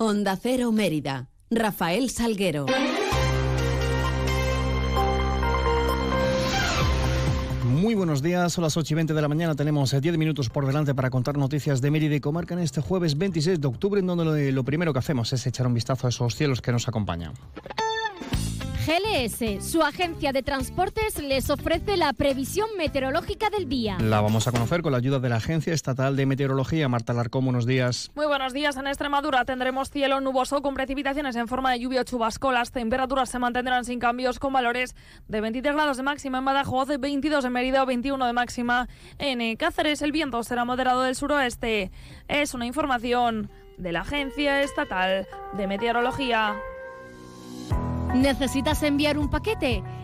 Onda Cero Mérida. Rafael Salguero. Muy buenos días, son las 8 y 20 de la mañana. Tenemos 10 eh, minutos por delante para contar noticias de Mérida y Comarca en este jueves 26 de octubre, en donde lo primero que hacemos es echar un vistazo a esos cielos que nos acompañan. GLS, su agencia de transportes, les ofrece la previsión meteorológica del día. La vamos a conocer con la ayuda de la Agencia Estatal de Meteorología. Marta Larcón, buenos días. Muy buenos días. En Extremadura tendremos cielo nuboso con precipitaciones en forma de lluvia o chubasco. Las temperaturas se mantendrán sin cambios con valores de 23 grados de máxima en Badajoz, 22 en Mérida o 21 de máxima en Cáceres. El viento será moderado del suroeste. Es una información de la Agencia Estatal de Meteorología. ¿Necesitas enviar un paquete?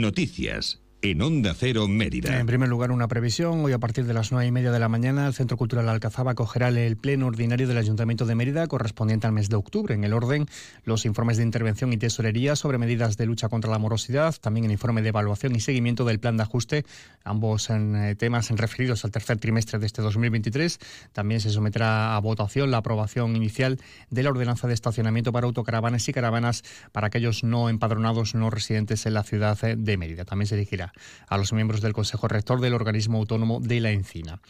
Noticias en Onda Cero Mérida. En primer lugar, una previsión. Hoy a partir de las nueve y media de la mañana, el Centro Cultural Alcazaba acogerá el pleno ordinario del Ayuntamiento de Mérida correspondiente al mes de octubre. En el orden, los informes de intervención y tesorería sobre medidas de lucha contra la morosidad, también el informe de evaluación y seguimiento del plan de ajuste, ambos en, eh, temas referidos al tercer trimestre de este 2023. También se someterá a votación la aprobación inicial de la ordenanza de estacionamiento para autocaravanas y caravanas para aquellos no empadronados, no residentes en la ciudad eh, de Mérida. También se dirigirá a los miembros del Consejo Rector del organismo autónomo de la Encina.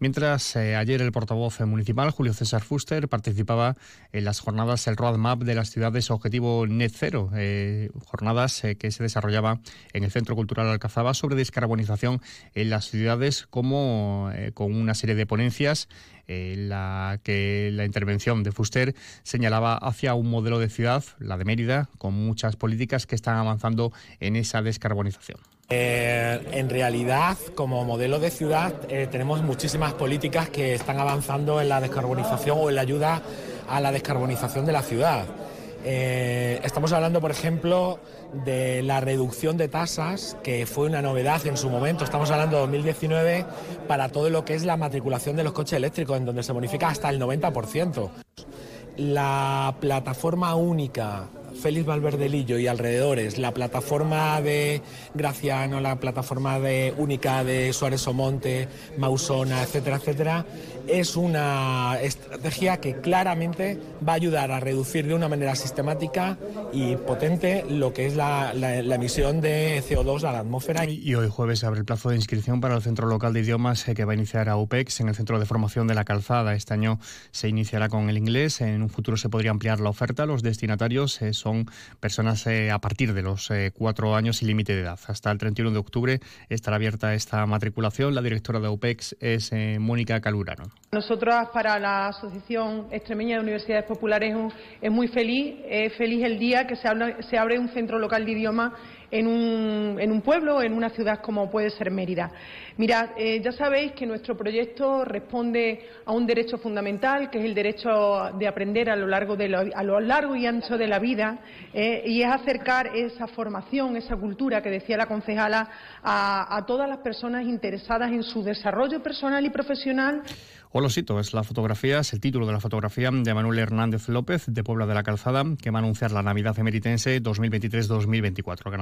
Mientras eh, ayer el portavoz municipal, Julio César Fuster, participaba en las jornadas El Roadmap de las ciudades Objetivo Net Cero, eh, jornadas eh, que se desarrollaba en el Centro Cultural Alcazaba sobre descarbonización en las ciudades, como con una serie de ponencias en la que la intervención de Fuster señalaba hacia un modelo de ciudad, la de Mérida, con muchas políticas que están avanzando en esa descarbonización. Eh, en realidad, como modelo de ciudad, eh, tenemos muchísimas políticas que están avanzando en la descarbonización o en la ayuda a la descarbonización de la ciudad. Eh, estamos hablando, por ejemplo, de la reducción de tasas, que fue una novedad en su momento. Estamos hablando de 2019 para todo lo que es la matriculación de los coches eléctricos, en donde se bonifica hasta el 90%. La plataforma única Félix Valverdelillo y alrededores, la plataforma de Graciano, la plataforma de única de Suárez Omonte, Mausona, etcétera, etcétera, es una estrategia que claramente va a ayudar a reducir de una manera sistemática y potente lo que es la, emisión de CO2 a la atmósfera. Y hoy jueves se abre el plazo de inscripción para el Centro Local de Idiomas eh, que va a iniciar a UPEX en el Centro de Formación de la Calzada. Este año se iniciará con el inglés, en un futuro se podría ampliar la oferta. Los destinatarios eh, son personas eh, a partir de los cuatro años y límite de edad. Hasta el 31 de octubre estará abierta esta matriculación. La directora de UPEX es Mónica Calurano. Nosotros para la Asociación Extremeña de Universidades Populares es muy feliz, es feliz el día que se, se abre un centro local de idioma en un, en un pueblo, en una ciudad como puede ser Mérida. Mirad, eh, ya sabéis que nuestro proyecto responde a un derecho fundamental, que es el derecho de aprender a lo largo, de a lo largo y ancho de la vida, eh, y es acercar esa formación, esa cultura que decía la concejala, a, todas las personas interesadas en su desarrollo personal y profesional. Olosito es la fotografía, es el título de la fotografía de Manuel Hernández López de Puebla de la Calzada, que va a anunciar la Navidad emeritense 2023-2024. El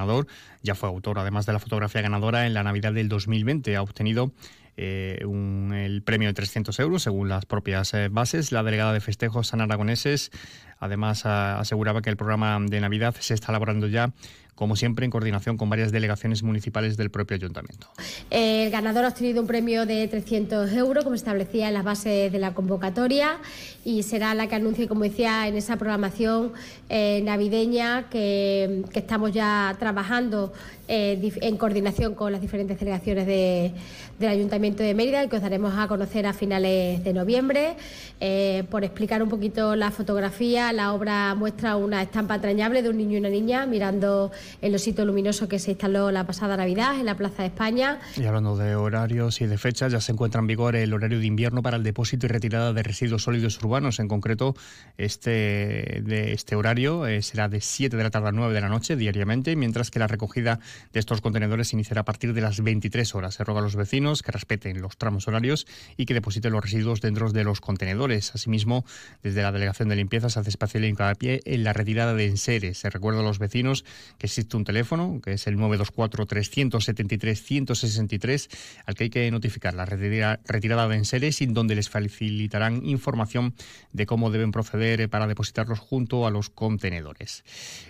ya fue autor, además de la fotografía ganadora en la Navidad del 2020. Ha obtenido eh, el premio de 300 euros según las propias eh, bases. La delegada de festejos San Aragoneses además aseguraba que el programa de Navidad se está elaborando ya como siempre en coordinación con varias delegaciones municipales del propio ayuntamiento. El ganador ha obtenido un premio de 300 euros, como establecía en las bases de la convocatoria, y será la que anuncie, como decía, en esa programación eh, navideña que, estamos ya trabajando eh, en coordinación con las diferentes delegaciones del Ayuntamiento de Mérida y que os daremos a conocer a finales de noviembre. Eh, por explicar un poquito la fotografía, la obra muestra una estampa entrañable de un niño y una niña mirando el osito luminoso que se instaló la pasada Navidad en la Plaza de España. Y hablando de horarios y de fechas, ya se encuentra en vigor el horario de invierno para el depósito y retirada de residuos sólidos urbanos. En concreto, este, de este horario eh, será de 7 de la tarde a 9 de la noche diariamente, mientras que la recogida de estos contenedores se iniciará a partir de las 23 horas. Se roga a los vecinos que respeten los tramos horarios y que depositen los residuos dentro de los contenedores. Asimismo, desde la Delegación de Limpieza se hace espacial hincapié en la retirada de enseres. Se recuerda a los vecinos que existe un teléfono, que es el 924-373-163, al que hay que notificar la retirada de enseres y donde les facilitarán información de cómo deben proceder para depositarlos junto a los contenedores.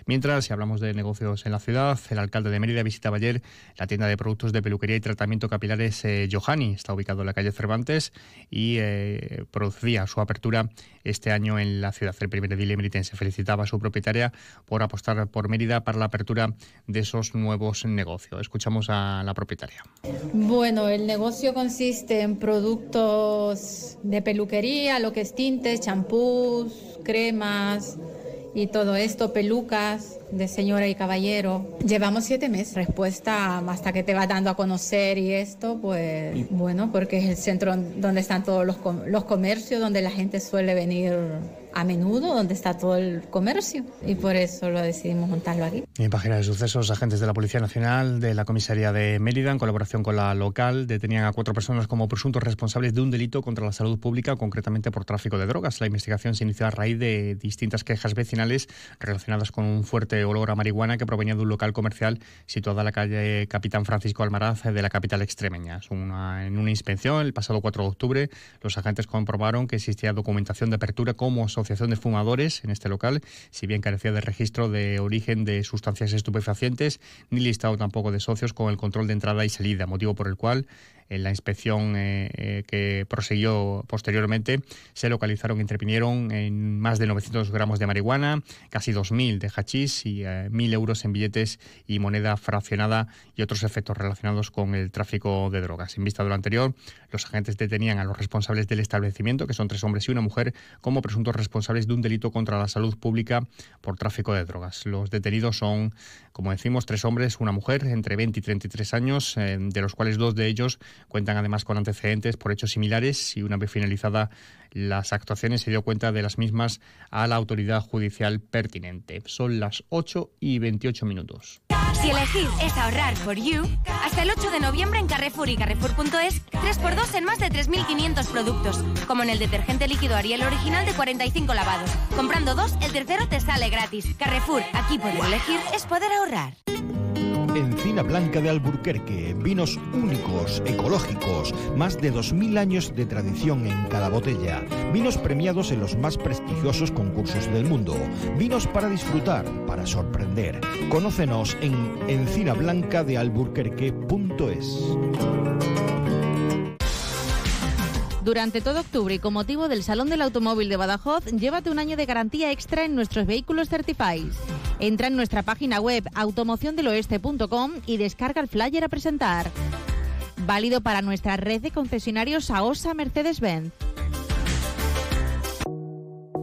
Mientras, si hablamos de negocios en la ciudad, el alcalde de Mérida visitaba ayer la tienda de productos de peluquería y tratamiento capilares eh, Johanny. Está ubicado en la calle Cervantes y eh, producía su apertura este año en la ciudad. El primer edil emeritense felicitaba a su propietaria por apostar por Mérida para la apertura de esos nuevos negocios. Escuchamos a la propietaria. Bueno, el negocio consiste en productos de peluquería, lo que es tintes, champús, cremas y todo esto, pelucas de señora y caballero. Llevamos siete meses. Respuesta hasta que te va dando a conocer y esto, pues bueno, porque es el centro donde están todos los, los comercios, donde la gente suele venir a menudo donde está todo el comercio y por eso lo decidimos montarlo aquí. En página de sucesos, agentes de la Policía Nacional de la Comisaría de Mérida, en colaboración con la local, detenían a cuatro personas como presuntos responsables de un delito contra la salud pública, concretamente por tráfico de drogas. La investigación se inició a raíz de distintas quejas vecinales relacionadas con un fuerte olor a marihuana que provenía de un local comercial situado en la calle Capitán Francisco Almaraz de la capital extremeña. en una inspección el pasado 4 de octubre, los agentes comprobaron que existía documentación de apertura como asociación De Fumadores en este local, si bien carecía de registro de origen de sustancias estupefacientes, ni listado tampoco de socios con el control de entrada y salida, motivo por el cual en la inspección eh, eh, que prosiguió posteriormente se localizaron, intervinieron en más de 900 gramos de marihuana, casi 2.000 de hachís y 1.000 eh, euros en billetes y moneda fraccionada y otros efectos relacionados con el tráfico de drogas. En vista de lo anterior, los agentes detenían a los responsables del establecimiento, que son tres hombres y una mujer, como presuntos responsables de un delito contra la salud pública por tráfico de drogas. Los detenidos son, como decimos, tres hombres, una mujer, entre 20 y 33 años, de los cuales dos de ellos Cuentan además con antecedentes por hechos similares y una vez finalizada las actuaciones se dio cuenta de las mismas a la autoridad judicial pertinente. Son las 8 y 28 minutos. Si elegir es ahorrar for you, hasta el 8 de noviembre en Carrefour y Carrefour.es, 3x2 en más de 3.500 productos, como en el detergente líquido Ariel original de 45 lavados. Comprando dos, el tercero te sale gratis. Carrefour, aquí poder elegir es poder ahorrar. Encina Blanca de Alburquerque, vinos únicos, ecológicos, más de 2.000 años de tradición en cada botella, vinos premiados en los más prestigiosos concursos del mundo, vinos para disfrutar, para sorprender. Conócenos en encinablancadealburquerque.es. Durante todo octubre y con motivo del Salón del Automóvil de Badajoz, llévate un año de garantía extra en nuestros vehículos Certify. Entra en nuestra página web automociondeloeste.com y descarga el flyer a presentar. Válido para nuestra red de concesionarios AOSA Mercedes-Benz.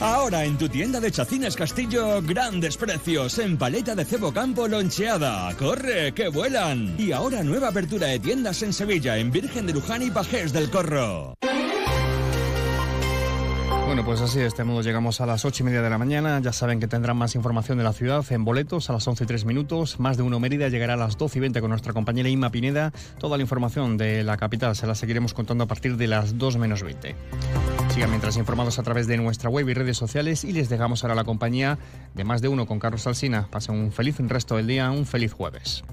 Ahora en tu tienda de Chacines Castillo, grandes precios en paleta de cebo campo loncheada. ¡Corre, que vuelan! Y ahora nueva apertura de tiendas en Sevilla, en Virgen de Luján y Pajés del Corro. Bueno, pues así de este modo llegamos a las ocho y media de la mañana. Ya saben que tendrán más información de la ciudad en boletos a las once y tres minutos. Más de uno Mérida llegará a las doce y veinte con nuestra compañera Inma Pineda. Toda la información de la capital se la seguiremos contando a partir de las dos menos veinte. Sigan mientras informados a través de nuestra web y redes sociales y les dejamos ahora la compañía de más de uno con Carlos Alsina. Pasen un feliz resto del día, un feliz jueves.